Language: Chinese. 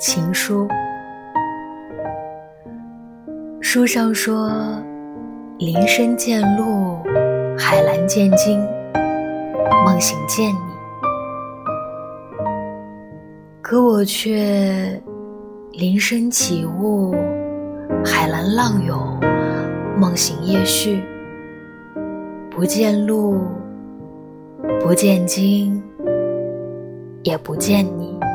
情书。书上说林深见鹿海蓝见鲸梦醒见你。可我却林深起雾海蓝浪涌梦醒夜续。不见鹿不见鲸也不见你。